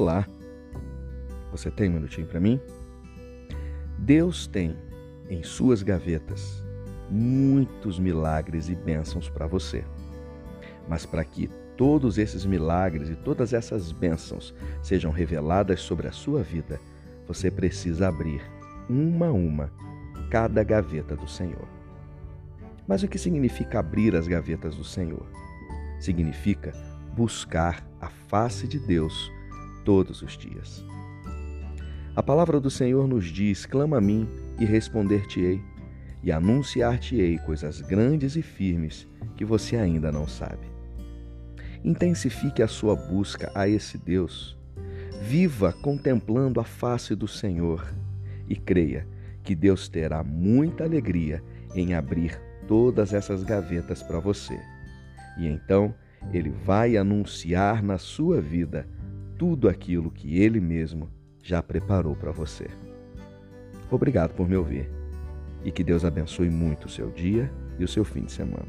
Olá, você tem um minutinho para mim? Deus tem em suas gavetas muitos milagres e bênçãos para você. Mas para que todos esses milagres e todas essas bênçãos sejam reveladas sobre a sua vida, você precisa abrir uma a uma cada gaveta do Senhor. Mas o que significa abrir as gavetas do Senhor? Significa buscar a face de Deus todos os dias. A palavra do Senhor nos diz: clama a mim e responder-te-ei, e anunciar-te-ei coisas grandes e firmes que você ainda não sabe. Intensifique a sua busca a esse Deus. Viva contemplando a face do Senhor e creia que Deus terá muita alegria em abrir todas essas gavetas para você. E então ele vai anunciar na sua vida tudo aquilo que Ele mesmo já preparou para você. Obrigado por me ouvir e que Deus abençoe muito o seu dia e o seu fim de semana.